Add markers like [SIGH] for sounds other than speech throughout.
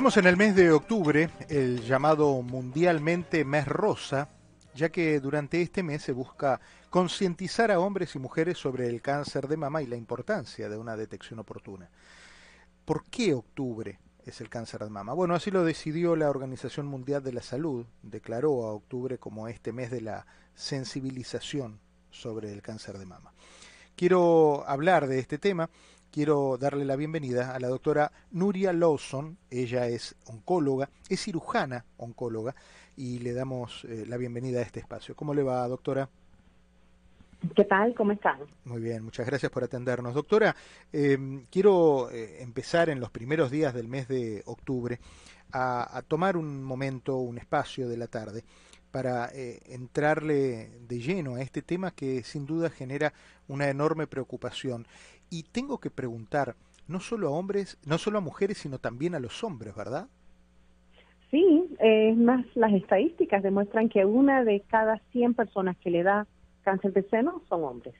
Estamos en el mes de octubre, el llamado mundialmente mes rosa, ya que durante este mes se busca concientizar a hombres y mujeres sobre el cáncer de mama y la importancia de una detección oportuna. ¿Por qué octubre es el cáncer de mama? Bueno, así lo decidió la Organización Mundial de la Salud, declaró a octubre como este mes de la sensibilización sobre el cáncer de mama. Quiero hablar de este tema quiero darle la bienvenida a la doctora Nuria Lawson. Ella es oncóloga, es cirujana oncóloga y le damos eh, la bienvenida a este espacio. ¿Cómo le va, doctora? ¿Qué tal? ¿Cómo están? Muy bien, muchas gracias por atendernos. Doctora, em, quiero eh, empezar en los primeros días del mes de octubre a, tomar un momento, un espacio de la tarde para eh, entrarle de lleno a este tema que sin duda genera una enorme preocupación y tengo que preguntar, no solo a hombres, no solo a mujeres, sino también a los hombres, ¿verdad? Sí, es más, las estadísticas demuestran que una de cada 100 personas que le da cáncer de seno son hombres.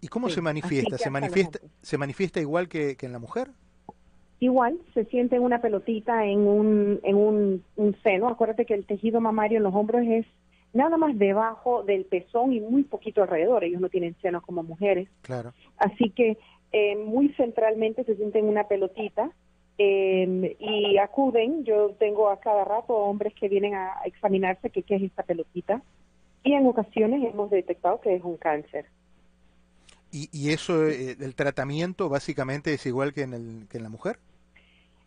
¿Y cómo se manifiesta? ¿Se manifiesta, ¿Se manifiesta igual que, en la mujer? Igual, se siente una pelotita en un, en un, un seno. Acuérdate que el tejido mamario en los hombros es nada más debajo del pezón y muy poquito alrededor. Ellos no tienen senos como mujeres. Claro. Así que eh, muy centralmente se sienten una pelotita eh, y acuden. Yo tengo a cada rato hombres que vienen a examinarse qué es esta pelotita y en ocasiones hemos detectado que es un cáncer. ¿Y, y eso, eh, el tratamiento básicamente es igual que en, el, que en la mujer?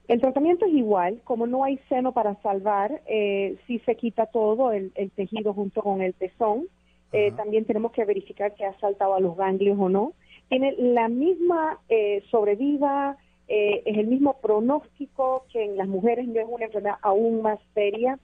El tratamiento es igual, como no hay seno para salvar, eh, si se quita todo el, tejido junto con el pezón. Eh, también tenemos que verificar que ha saltado a los ganglios o no. Tiene la misma eh, sobreviva, eh, es el mismo pronóstico que en las mujeres, no es una enfermedad aún más seria.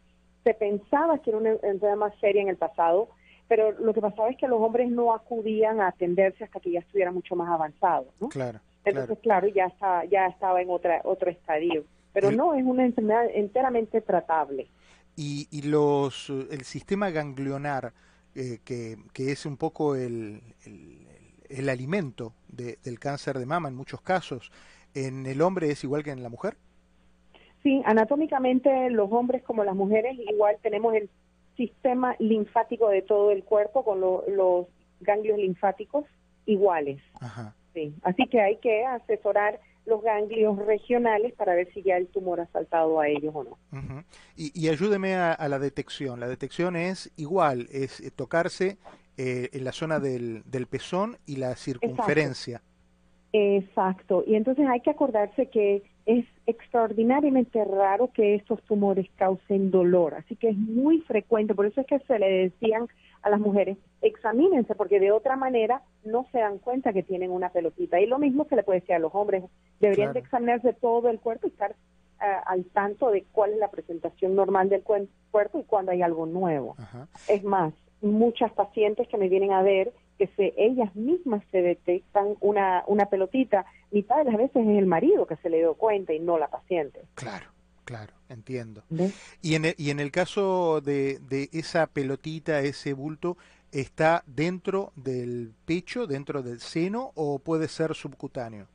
Se pensaba que era una enfermedad más seria en el pasado, pero lo que pasaba es que los hombres no acudían a atenderse hasta que ya estuviera mucho más avanzado. ¿no? Claro. Entonces, claro, ya, está, ya estaba en otra, otro estadio. Pero no, es una enfermedad enteramente tratable. Y, y los, el sistema ganglionar, eh, que, que, es un poco el, el, alimento del cáncer de mama en muchos casos, ¿en el hombre es igual que en la mujer? Sí, anatómicamente los hombres como las mujeres igual tenemos el sistema linfático de todo el cuerpo con los ganglios linfáticos iguales. Ajá. Así que hay que asesorar los ganglios regionales para ver si ya el tumor ha saltado a ellos o no. y, ayúdeme a, la detección. La detección es igual, es eh, tocarse eh, en la zona del, del, pezón y la circunferencia. Exacto. Y entonces hay que acordarse que es extraordinariamente raro que estos tumores causen dolor, así que es muy frecuente, por eso es que se le decían a las mujeres, examínense, porque de otra manera no se dan cuenta que tienen una pelotita. Y lo mismo se le puede decir a los hombres, deberían de examinarse todo el cuerpo y estar eh, al tanto de cuál es la presentación normal del cuerpo y cuando hay algo nuevo. Es más, muchas pacientes que me vienen a ver que se, ellas mismas se detectan una, una pelotita, mitad de las veces es el marido que se le dio cuenta y no la paciente. Claro. Claro, entiendo. Y en, el, y en el caso de, de esa pelotita, ese bulto, ¿está dentro del pecho, dentro del seno o puede ser subcutáneo?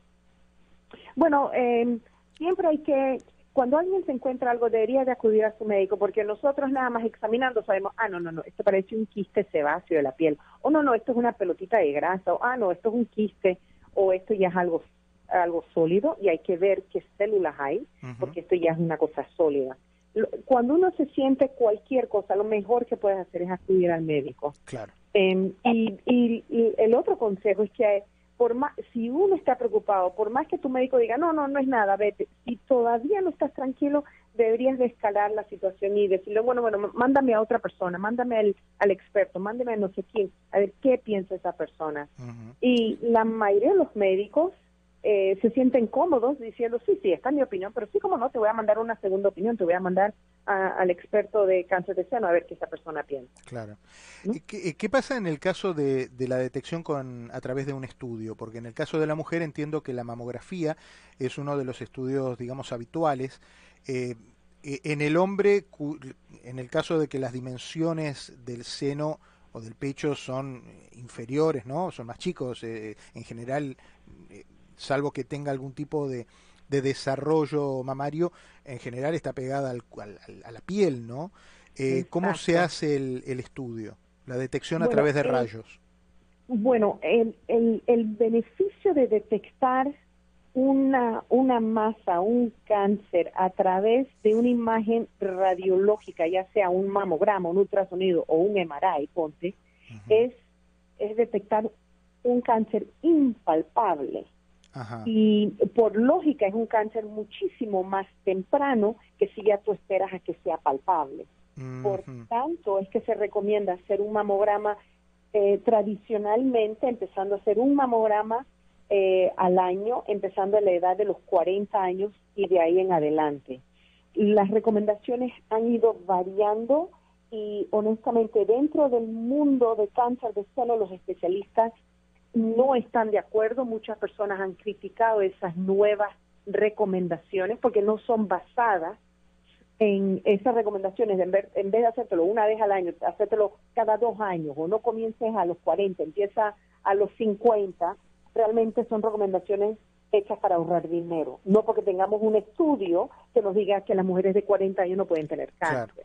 Bueno, eh, siempre hay que, cuando alguien se encuentra algo, debería de acudir a su médico, porque nosotros nada más examinando sabemos, ah, no, no, no, esto parece un quiste sebáceo de la piel, o no, no, esto es una pelotita de grasa, o ah, no, esto es un quiste, o esto ya es algo algo sólido y hay que ver qué células hay, porque esto ya es una cosa sólida. Cuando uno se siente cualquier cosa, lo mejor que puedes hacer es acudir al médico. Claro. Em, y, y, el otro consejo es que por más, si uno está preocupado, por más que tu médico diga, no, no, no es nada, vete, si todavía no estás tranquilo, deberías de escalar la situación y decirle, bueno, bueno, mándame a otra persona, mándame al, al experto, mándame a no sé quién, a ver qué piensa esa persona. Y la mayoría de los médicos eh, se sienten cómodos diciendo, sí, sí, está en mi opinión, pero sí como no, te voy a mandar una segunda opinión, te voy a mandar al experto de cáncer de seno a ver qué esa persona piensa. Claro. ¿Qué, ¿Qué, pasa en el caso de, de, la detección con, a través de un estudio? Porque en el caso de la mujer entiendo que la mamografía es uno de los estudios, digamos, habituales. Eh, e, en el hombre, en el caso de que las dimensiones del seno o del pecho son inferiores, ¿no? Son más chicos, eh, en general salvo que tenga algún tipo de, de desarrollo mamario en general está pegada al, a la piel, ¿no? Eh, ¿Cómo se hace el, el, estudio, la detección a través de rayos? Bueno, el, el, el beneficio de detectar una, una masa, un cáncer a través de una imagen radiológica, ya sea un mamograma, un ultrasonido o un MRI, ponte, es, es detectar un cáncer impalpable. Y por lógica es un cáncer muchísimo más temprano que si ya tú esperas a que sea palpable. Por tanto, es que se recomienda hacer un mamograma eh, tradicionalmente, empezando a hacer un mamograma eh, al año, empezando a la edad de los 40 años y de ahí en adelante. Las recomendaciones han ido variando y honestamente dentro del mundo de cáncer de seno los especialistas no están de acuerdo. Muchas personas han criticado esas nuevas recomendaciones porque no son basadas en esas recomendaciones, en, vez, en vez de hacértelo una vez al año, hacértelo cada dos años, o no comiences a los 40, empieza a los 50, realmente son recomendaciones hechas para ahorrar dinero, no porque tengamos un estudio que nos diga que las mujeres de 40 años no pueden tener cáncer.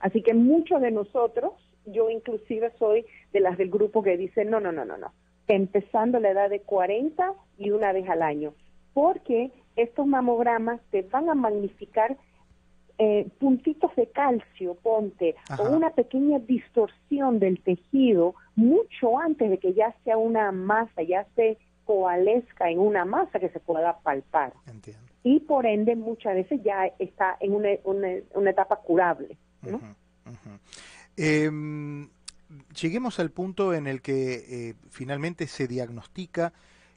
Así que muchos de nosotros, yo inclusive soy de las del grupo que dicen, no, no, no, no, no, empezando la edad de 40 y una vez al año, porque estos mamogramas te van a magnificar eh, puntitos de calcio, ponte, o una pequeña distorsión del tejido mucho antes de que ya sea una masa, ya se coalesca en una masa que se pueda palpar. Y por ende muchas veces ya está en una, una, etapa curable. Em, lleguemos al punto en el que eh, finalmente se diagnostica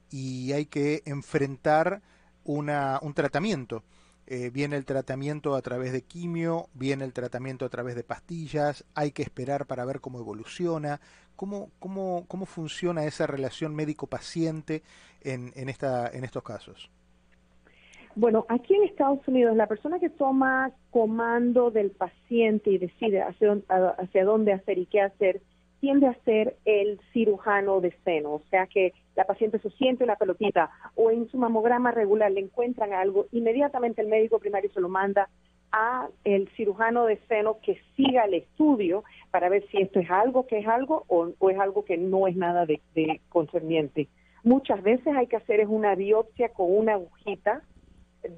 y hay que enfrentar una, un tratamiento. Eh, viene el tratamiento a través de quimio, viene el tratamiento a través de pastillas, hay que esperar para ver cómo evoluciona, cómo, cómo, cómo funciona esa relación médico-paciente en, en, esta, en estos casos. Bueno, aquí en Estados Unidos, la persona que toma comando del paciente y decide hacia, dónde hacer y qué hacer, tiende a ser el cirujano de seno, o sea que la paciente se siente una pelotita o en su mamograma regular le encuentran algo, inmediatamente el médico primario se lo manda a el cirujano de seno que siga el estudio para ver si esto es algo que es algo o, es algo que no es nada de, concerniente. Muchas veces hay que hacer es una biopsia con una agujita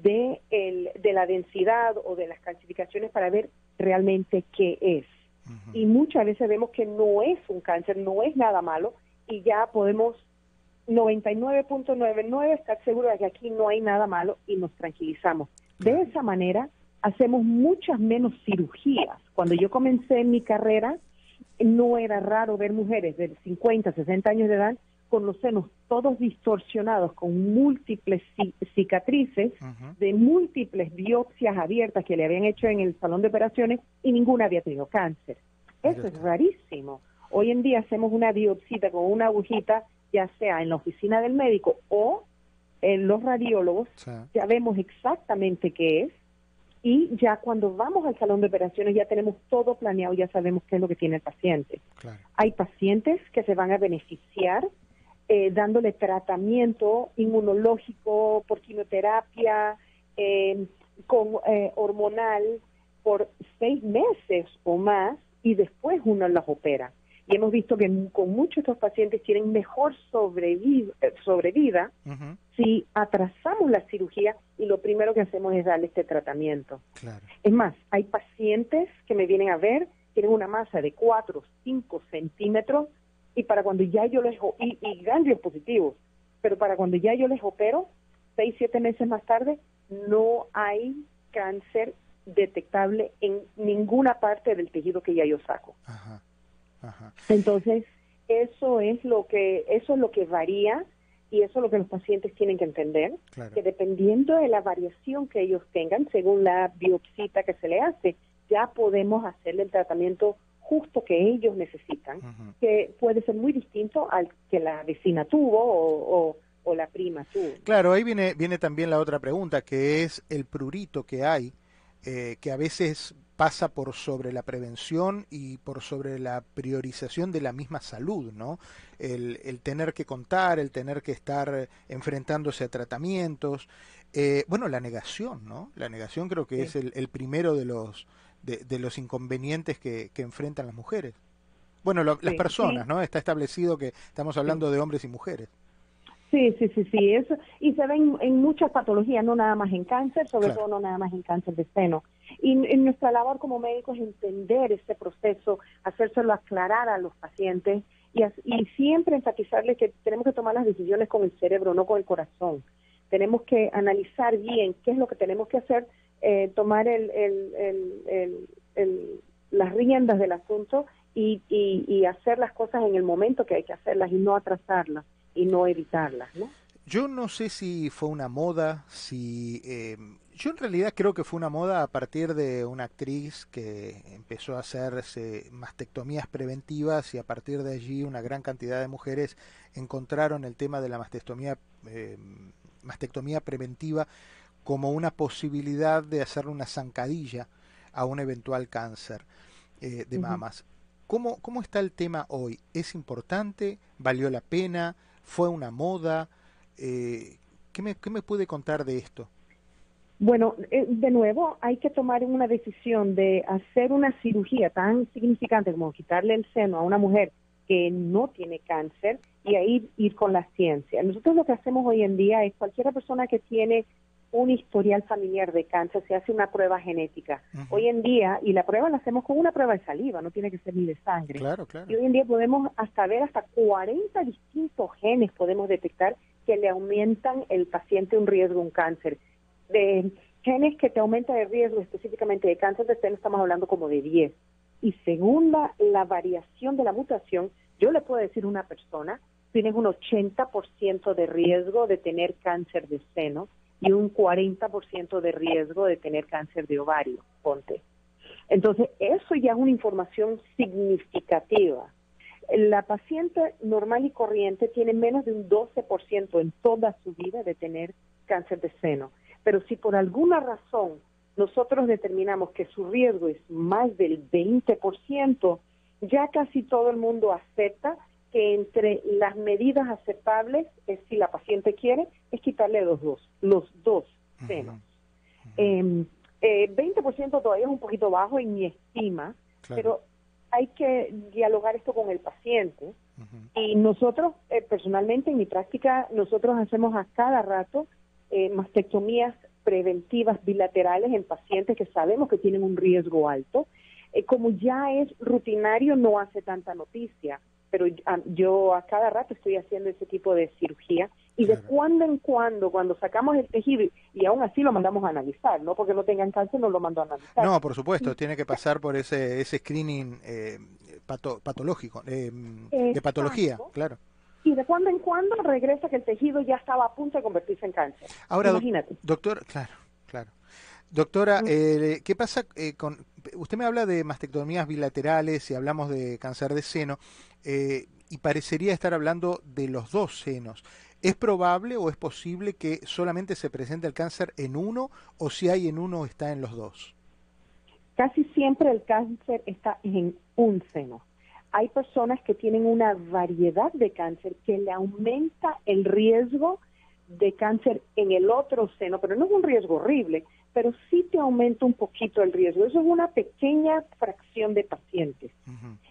de, el, de la densidad o de las calcificaciones para ver realmente qué es. Y muchas veces vemos que no es un cáncer, no es nada malo y ya podemos 99.99 estar seguros de que aquí no hay nada malo y nos tranquilizamos. De esa manera hacemos muchas menos cirugías. Cuando yo comencé en mi carrera, no era raro ver mujeres de 50, 60 años de edad con los senos todos distorsionados, con múltiples cicatrices, de múltiples biopsias abiertas que le habían hecho en el salón de operaciones y ninguna había tenido cáncer. Eso es rarísimo. Hoy en día hacemos una biopsita con una agujita, ya sea en la oficina del médico o en los radiólogos, ya vemos exactamente qué es y ya cuando vamos al salón de operaciones ya tenemos todo planeado, ya sabemos qué es lo que tiene el paciente. Hay pacientes que se van a beneficiar eh, dándole tratamiento inmunológico por quimioterapia, eh, con eh, hormonal por seis meses o más y después uno las opera. Y hemos visto que con muchos de estos pacientes tienen mejor sobrevida, sobrevida si atrasamos la cirugía y lo primero que hacemos es darle este tratamiento. Es más, hay pacientes que me vienen a ver, tienen una masa de 4 o 5 centímetros y para cuando ya yo les, y, y ganglios positivos, pero para cuando ya yo les opero, 6, 7 meses más tarde, no hay cáncer detectable en ninguna parte del tejido que ya yo saco. Entonces, eso es lo que eso es lo que varía y eso es lo que los pacientes tienen que entender, que dependiendo de la variación que ellos tengan, según la biopsita que se le hace, ya podemos hacerle el tratamiento justo que ellos necesitan, que puede ser muy distinto al que la vecina tuvo o, o, la prima tuvo. Claro, ahí viene, viene también la otra pregunta, que es el prurito que hay, eh, que a veces pasa por sobre la prevención y por sobre la priorización de la misma salud, ¿no? El, tener que contar, el tener que estar enfrentándose a tratamientos. Eh, bueno, la negación, ¿no? La negación creo que es el, primero de los, de, los inconvenientes que, enfrentan las mujeres. Bueno, las personas, ¿no? Está establecido que estamos hablando de hombres y mujeres. Sí, sí, sí, sí, eso. Y se ven en muchas patologías, no nada más en cáncer, sobre todo no nada más en cáncer de seno. Y en nuestra labor como médicos es entender este proceso, hacérselo aclarar a los pacientes y, y siempre enfatizarles que tenemos que tomar las decisiones con el cerebro, no con el corazón. Tenemos que analizar bien qué es lo que tenemos que hacer, eh, tomar el, el, las riendas del asunto y, y, y hacer las cosas en el momento que hay que hacerlas y no atrasarlas y no evitarlas, ¿no? Yo no sé si fue una moda, si eh, yo en realidad creo que fue una moda a partir de una actriz que empezó a hacerse mastectomías preventivas y a partir de allí una gran cantidad de mujeres encontraron el tema de la mastectomía, eh, mastectomía preventiva como una posibilidad de hacerle una zancadilla a un eventual cáncer eh, de mamas. ¿Cómo, ¿Cómo está el tema hoy? ¿Es importante? ¿Valió la pena? ¿Fue una moda? Eh, ¿qué, me, ¿Qué me puede contar de esto? Bueno, eh, de nuevo, hay que tomar una decisión de hacer una cirugía tan significante como quitarle el seno a una mujer que no tiene cáncer y ahí ir con la ciencia. Nosotros lo que hacemos hoy en día es cualquier persona que tiene un historial familiar de cáncer, se hace una prueba genética. Hoy en día, y la prueba la hacemos con una prueba de saliva, no tiene que ser ni de sangre. Claro, claro. Y hoy en día podemos hasta ver hasta 40 distintos genes podemos detectar que le aumentan el paciente un riesgo, un cáncer. De genes que te aumentan el riesgo específicamente de cáncer de seno estamos hablando como de 10. Y según la, la variación de la mutación, yo le puedo decir a una persona, tienes un 80% de riesgo de tener cáncer de seno y un 40% de riesgo de tener cáncer de ovario, ponte. Entonces, eso ya es una información significativa. La paciente normal y corriente tiene menos de un 12% en toda su vida de tener cáncer de seno. Pero si por alguna razón nosotros determinamos que su riesgo es más del 20%, ya casi todo el mundo acepta que entre las medidas aceptables, es si la paciente quiere, quitarle los dos, los dos senos. 20% em, eh, todavía es un poquito bajo en mi estima, pero hay que dialogar esto con el paciente. Y nosotros, eh, personalmente, en mi práctica, nosotros hacemos a cada rato eh, mastectomías preventivas bilaterales en pacientes que sabemos que tienen un riesgo alto. como ya es rutinario, no hace tanta noticia pero yo a cada rato estoy haciendo ese tipo de cirugía y de cuando en cuando, cuando sacamos el tejido y aún así lo mandamos a analizar, no porque no tengan cáncer no lo mando a analizar. No, por supuesto, tiene que pasar por ese ese screening eh, patológico, eh, de patología, claro. Y de cuando en cuando regresa que el tejido ya estaba a punto de convertirse en cáncer. Ahora, Imagínate. doctor, claro, claro. Doctora, eh, ¿qué pasa eh, con... Usted me habla de mastectomías bilaterales y hablamos de cáncer de seno eh, y parecería estar hablando de los dos senos. ¿Es probable o es posible que solamente se presente el cáncer en uno o si hay en uno está en los dos? Casi siempre el cáncer está en un seno. Hay personas que tienen una variedad de cáncer que le aumenta el riesgo de cáncer en el otro seno, pero no es un riesgo horrible, pero sí te aumenta un poquito el riesgo. Eso es una pequeña fracción de pacientes.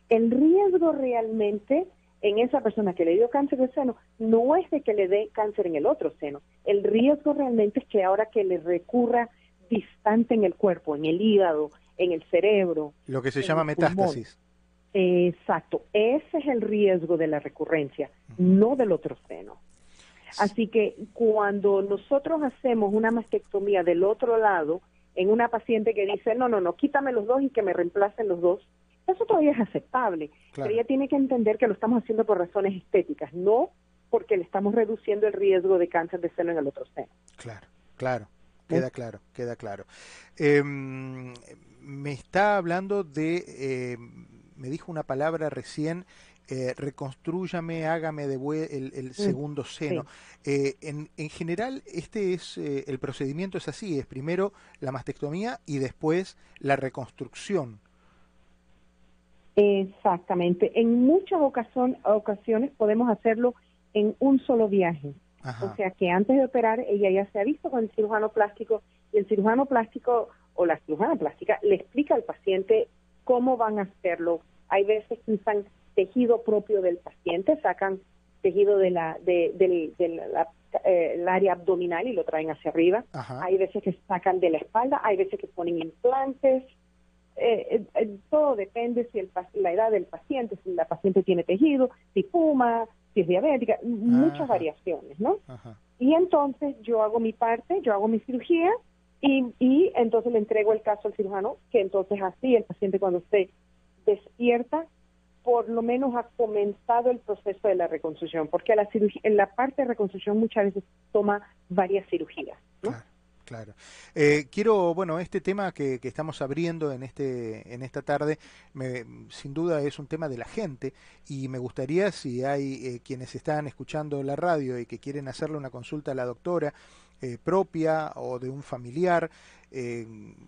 El riesgo realmente en esa persona que le dio cáncer de seno no es de que le dé cáncer en el otro seno. El riesgo realmente es que ahora que le recurra distante en el cuerpo, en el hígado, en el cerebro. Lo que se llama metástasis. Exacto, ese es el riesgo de la recurrencia, no del otro seno. Así que cuando nosotros hacemos una mastectomía del otro lado, en una paciente que dice, no, no, no, quítame los dos y que me reemplacen los dos, eso todavía es aceptable. Pero ella tiene que entender que lo estamos haciendo por razones estéticas, no porque le estamos reduciendo el riesgo de cáncer de seno en el otro seno. Claro, claro, queda claro, queda claro. Em, me está hablando de, eh, me dijo una palabra recién, eh, reconstrúyame, hágame de el, el mm, segundo seno. Eh, en, en, general, este es eh, el procedimiento es así, es primero la mastectomía y después la reconstrucción. Exactamente. En muchas ocasiones podemos hacerlo en un solo viaje. O sea que antes de operar ella ya se ha visto con el cirujano plástico y el cirujano plástico o la cirujana plástica le explica al paciente cómo van a hacerlo. Hay veces que usan tejido propio del paciente, sacan tejido de la, de, eh, área abdominal y lo traen hacia arriba. Hay veces que sacan de la espalda, hay veces que ponen implantes. Eh, eh, todo depende si el, la edad del paciente, si la paciente tiene tejido, si fuma, si es diabética, muchas variaciones, ¿no? Y entonces yo hago mi parte, yo hago mi cirugía y, y entonces le entrego el caso al cirujano, que entonces así el paciente cuando se despierta por lo menos ha comenzado el proceso de la reconstrucción, porque la, en la parte de reconstrucción muchas veces toma varias cirugías. ¿no? Claro. Eh, quiero, bueno, este tema que, estamos abriendo en este en esta tarde, me, sin duda es un tema de la gente y me gustaría si hay eh, quienes están escuchando la radio y que quieren hacerle una consulta a la doctora eh, propia o de un familiar,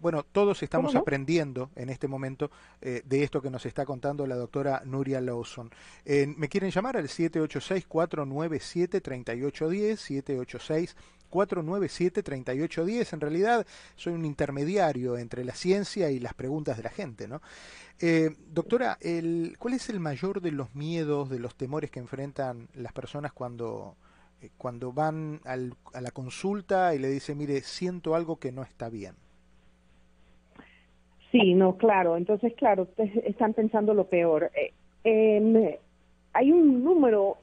bueno, todos estamos aprendiendo en este momento de esto que nos está contando la doctora Nuria Lawson. me quieren llamar al 786 497 3810 786 497-3810. En realidad soy un intermediario entre la ciencia y las preguntas de la gente. ¿no? Eh, doctora, el, ¿cuál es el mayor de los miedos, de los temores que enfrentan las personas cuando, eh, cuando van al, a la consulta y le dicen, mire, siento algo que no está bien? Sí, no, claro. Entonces, claro, ustedes están pensando lo peor. Eh, hay un número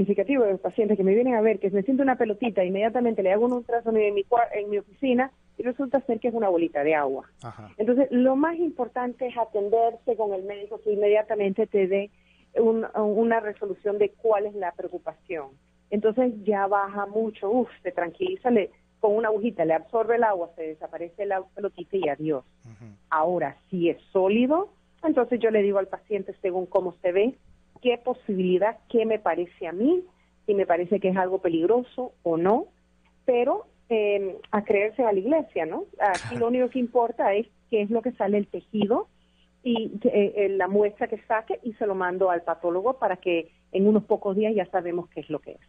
significativo de pacientes que me vienen a ver que me siento una pelotita, inmediatamente le hago un ultrasonido en mi, en mi oficina y resulta ser que es una bolita de agua. Entonces, lo más importante es atenderse con el médico que inmediatamente te dé una resolución de cuál es la preocupación. Entonces ya baja mucho, uff, se tranquiliza, le, con una agujita le absorbe el agua, se desaparece la pelotita y adiós. Ahora, si es sólido, entonces yo le digo al paciente según cómo se ve, qué posibilidad, qué me parece a mí, si me parece que es algo peligroso o no, pero em, a creerse a la iglesia, ¿no? Aquí lo único que importa es qué es lo que sale el tejido y eh, eh, la muestra que saque y se lo mando al patólogo para que en unos pocos días ya sabemos qué es lo que es.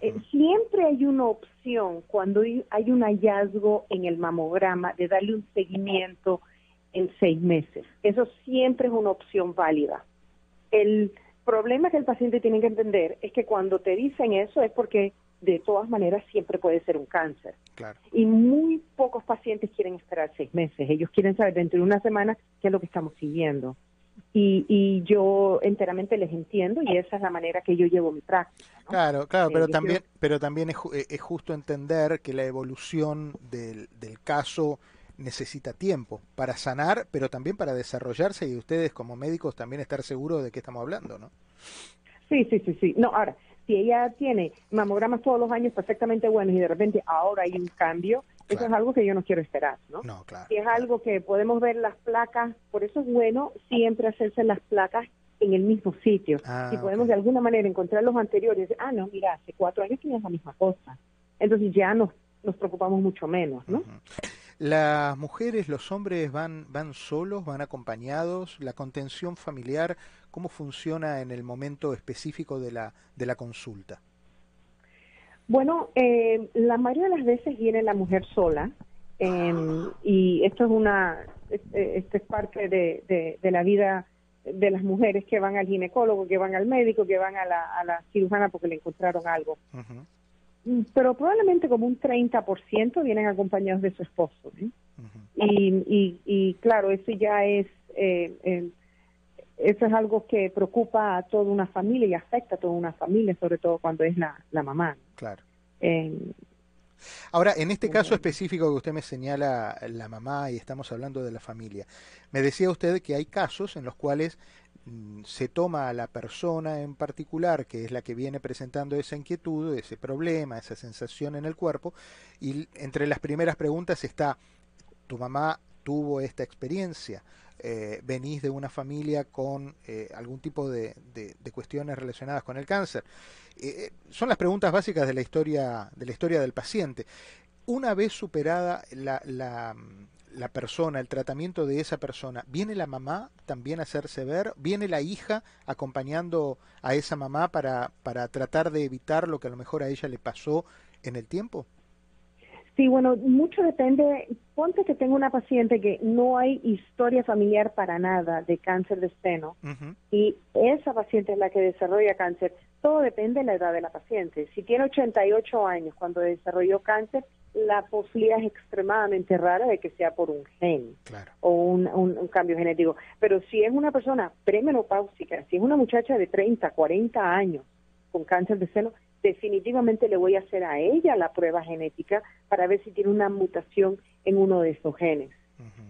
Eh, siempre hay una opción cuando hay un hallazgo en el mamograma de darle un seguimiento en seis meses. Eso siempre es una opción válida. El problema que el paciente tiene que entender es que cuando te dicen eso es porque de todas maneras siempre puede ser un cáncer. Y muy pocos pacientes quieren esperar seis meses. Ellos quieren saber dentro de una semana qué es lo que estamos siguiendo. Y, y yo enteramente les entiendo y esa es la manera que yo llevo mi práctica. Claro, claro, pero también, pero también es, es, justo entender que la evolución del, del caso necesita tiempo para sanar, pero también para desarrollarse y ustedes como médicos también estar seguros de qué estamos hablando, ¿no? Sí, sí, sí, sí. No, ahora, si ella tiene mamogramas todos los años perfectamente buenos y de repente ahora hay un cambio, eso es algo que yo no quiero esperar, ¿no? No, claro. Si es algo que podemos ver las placas, por eso es bueno siempre hacerse las placas en el mismo sitio. Ah, si podemos de alguna manera encontrar los anteriores, ah, no, mira, hace cuatro años tenías la misma cosa. Entonces ya nos, nos preocupamos mucho menos, ¿no? Las mujeres, los hombres van, van solos, van acompañados. La contención familiar, ¿cómo funciona en el momento específico de la, de la consulta? Bueno, eh, la mayoría de las veces viene la mujer sola em, y esto es una, esto es parte de, de, la vida de las mujeres que van al ginecólogo, que van al médico, que van a la, a la cirujana porque le encontraron algo pero probablemente como un 30% vienen acompañados de su esposo. y, y, claro, eso ya es, eh, eh, eso es algo que preocupa a toda una familia y afecta a toda una familia, sobre todo cuando es la, la mamá. Claro. Ahora, en este caso específico que usted me señala la mamá y estamos hablando de la familia, me decía usted que hay casos en los cuales se toma a la persona en particular, que es la que viene presentando esa inquietud, ese problema, esa sensación en el cuerpo, y entre las primeras preguntas está, ¿tu mamá tuvo esta experiencia? Eh, ¿Venís de una familia con eh, algún tipo de, cuestiones relacionadas con el cáncer? Eh, son las preguntas básicas de la historia, de la historia del paciente. Una vez superada la, la, la persona, el tratamiento de esa persona, ¿viene la mamá también a hacerse ver? ¿Viene la hija acompañando a esa mamá para, para tratar de evitar lo que a lo mejor a ella le pasó en el tiempo? Sí, bueno, mucho depende. Ponte que tengo una paciente que no hay historia familiar para nada de cáncer de seno y esa paciente es la que desarrolla cáncer. Todo depende de la edad de la paciente. Si tiene 88 años cuando desarrolló cáncer, la posibilidad es extremadamente rara de que sea por un gen o un, un, cambio genético. Pero si es una persona premenopáusica, si es una muchacha de 30, 40 años con cáncer de seno, definitivamente le voy a hacer a ella la prueba genética para ver si tiene una mutación en uno de esos genes.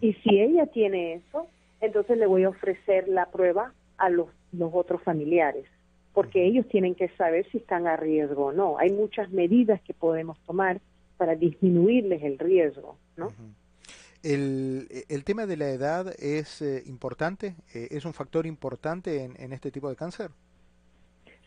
Y si ella tiene eso, entonces le voy a ofrecer la prueba a los, los otros familiares, porque ellos tienen que saber si están a riesgo o no. Hay muchas medidas que podemos tomar para disminuirles el riesgo, ¿no? el, el, tema de la edad es eh, importante, eh, es un factor importante en, en este tipo de cáncer.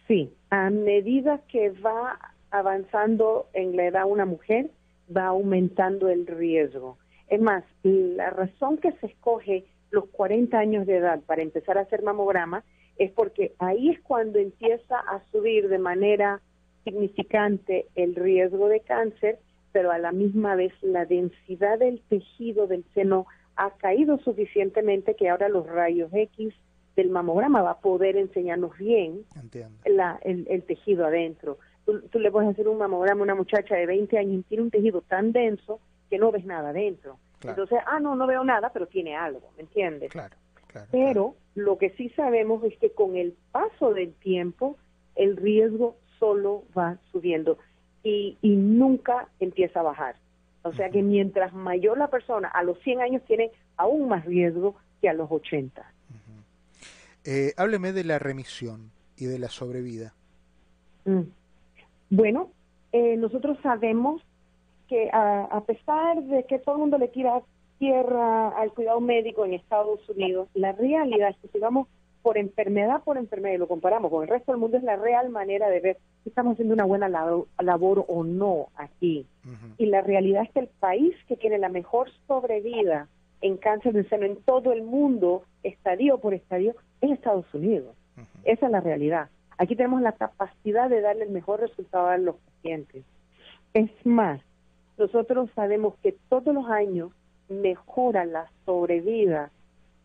Sí, a medida que va avanzando en la edad una mujer, va aumentando el riesgo. Es más, la razón que se escoge los 40 años de edad para empezar a hacer mamograma es porque ahí es cuando empieza a subir de manera significante el riesgo de cáncer, pero a la misma vez la densidad del tejido del seno ha caído suficientemente que ahora los rayos X del mamograma va a poder enseñarnos bien la, el, tejido adentro. Tú, le puedes hacer un mamograma a una muchacha de 20 años y tiene un tejido tan denso que no ves nada adentro. Entonces, ah, no, no veo nada, pero tiene algo, ¿me entiendes? Claro, claro, pero lo que sí sabemos es que con el paso del tiempo, el riesgo solo va subiendo y, y nunca empieza a bajar. O sea que mientras mayor la persona, a los 100 años tiene aún más riesgo que a los 80. Eh, hábleme de la remisión y de la sobrevida. Mm. Bueno, eh, nosotros sabemos que a, pesar de que todo el mundo le tira tierra al cuidado médico en Estados Unidos, la realidad es que si vamos por enfermedad por enfermedad y lo comparamos con el resto del mundo, es la real manera de ver si estamos haciendo una buena labor, o no aquí. Y la realidad es que el país que tiene la mejor sobrevida en cáncer de seno en todo el mundo, estadio por estadio, es Estados Unidos. Esa es la realidad. Aquí tenemos la capacidad de darle el mejor resultado a los pacientes. Es más, nosotros sabemos que todos los años mejora la sobrevida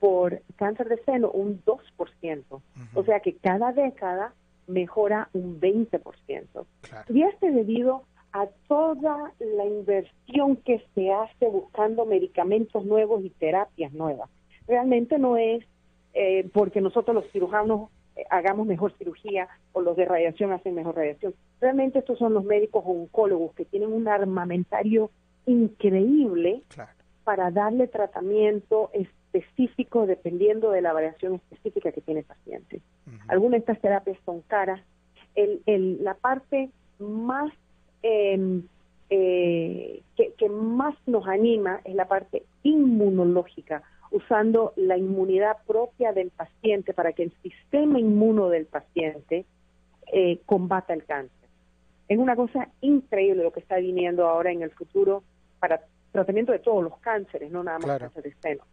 por cáncer de seno un 2%. O sea que cada década mejora un 20%. Y esto es debido a toda la inversión que se hace buscando medicamentos nuevos y terapias nuevas. Realmente no es eh, porque nosotros los cirujanos eh, hagamos mejor cirugía o los de radiación hacen mejor radiación. Realmente estos son los médicos oncólogos que tienen un armamentario increíble para darle tratamiento específico dependiendo de la variación específica que tiene el paciente. Algunas de estas terapias son caras. El, el, la parte más em, eh, que, que más nos anima es la parte inmunológica usando la inmunidad propia del paciente para que el sistema inmuno del paciente eh, combata el cáncer. Es una cosa increíble lo que está viniendo ahora en el futuro para tratamiento de todos los cánceres, no nada más cáncer de seno.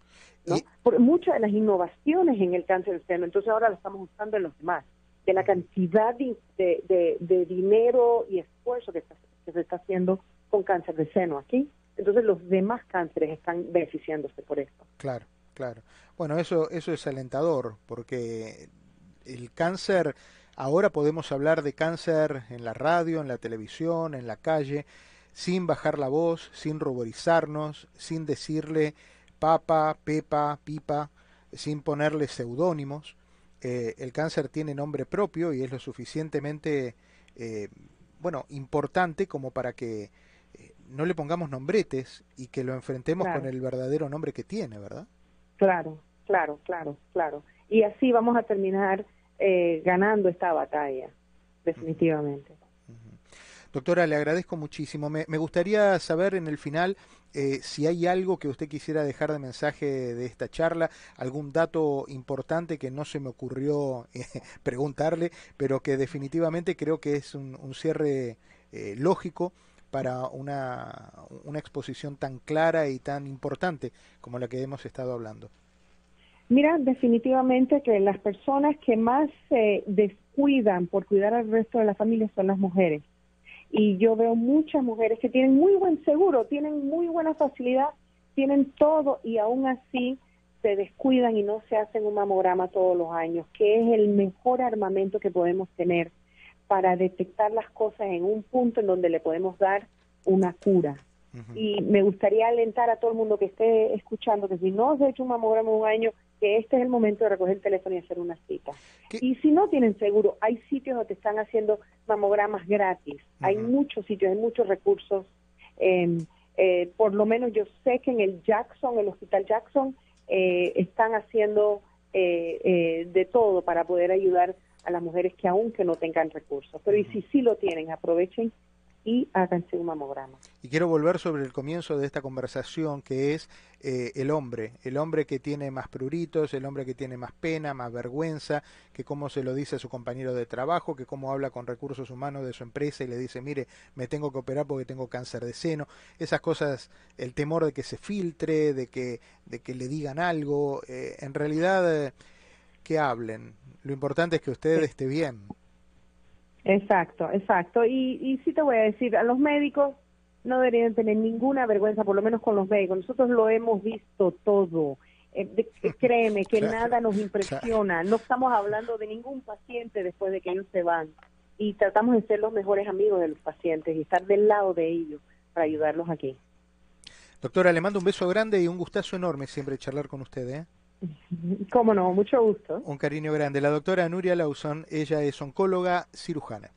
Por muchas de las innovaciones en el cáncer de seno, entonces ahora lo estamos usando en los demás, de la cantidad de, dinero y esfuerzo que, que se está haciendo con cáncer de seno aquí entonces los demás cánceres están beneficiándose por esto. Claro, claro. Bueno, eso, eso es alentador, porque el cáncer, ahora podemos hablar de cáncer en la radio, en la televisión, en la calle, sin bajar la voz, sin ruborizarnos, sin decirle papa, pepa, pipa, sin ponerle seudónimos. Eh, el cáncer tiene nombre propio y es lo suficientemente, eh, bueno, importante como para que no le pongamos nombretes y que lo enfrentemos con el verdadero nombre que tiene, ¿verdad? Claro, claro, claro, claro. Y así vamos a terminar eh, ganando esta batalla, definitivamente. Doctora, le agradezco muchísimo. Me, gustaría saber en el final eh, si hay algo que usted quisiera dejar de mensaje de esta charla, algún dato importante que no se me ocurrió eh, [LAUGHS] preguntarle, pero que definitivamente creo que es un, cierre lógico para una, una exposición tan clara y tan importante como la que hemos estado hablando? Mira, definitivamente que las personas que más se descuidan por cuidar al resto de la familia son las mujeres. Y yo veo muchas mujeres que tienen muy buen seguro, tienen muy buena facilidad, tienen todo y aún así se descuidan y no se hacen un mamograma todos los años, que es el mejor armamento que podemos tener para detectar las cosas en un punto en donde le podemos dar una cura. Y me gustaría alentar a todo el mundo que esté escuchando que si no se ha hecho un mamograma un año, que este es el momento de recoger el teléfono y hacer una cita. Y si no tienen seguro, hay sitios donde están haciendo mamogramas gratis. Hay muchos sitios, hay muchos recursos. Em, eh, por lo menos yo sé que en el Jackson, el Hospital Jackson, eh, están haciendo eh, de todo para poder ayudar a las mujeres que aún que no tengan recursos. Pero y si sí lo tienen, aprovechen y háganse un mamograma. Y quiero volver sobre el comienzo de esta conversación, que es eh, el hombre, el hombre que tiene más pruritos, el hombre que tiene más pena, más vergüenza, que cómo se lo dice a su compañero de trabajo, que cómo habla con recursos humanos de su empresa y le dice, mire, me tengo que operar porque tengo cáncer de seno. Esas cosas, el temor de que se filtre, de que, de que le digan algo, eh, en realidad, eh, que hablen. Lo importante es que usted esté bien. Exacto, exacto. Y, y sí te voy a decir, a los médicos no deberían tener ninguna vergüenza, por lo menos con los médicos. Nosotros lo hemos visto todo. Eh, [LAUGHS] créeme que nada nos impresiona. No estamos hablando de ningún paciente después de que ellos se van. Y tratamos de ser los mejores amigos de los pacientes y estar del lado de ellos para ayudarlos aquí. Doctora, le mando un beso grande y un gustazo enorme siempre charlar con usted. ¿eh? Cómo no, mucho gusto. Un cariño grande. La doctora Nuria Lawson, ella es oncóloga cirujana.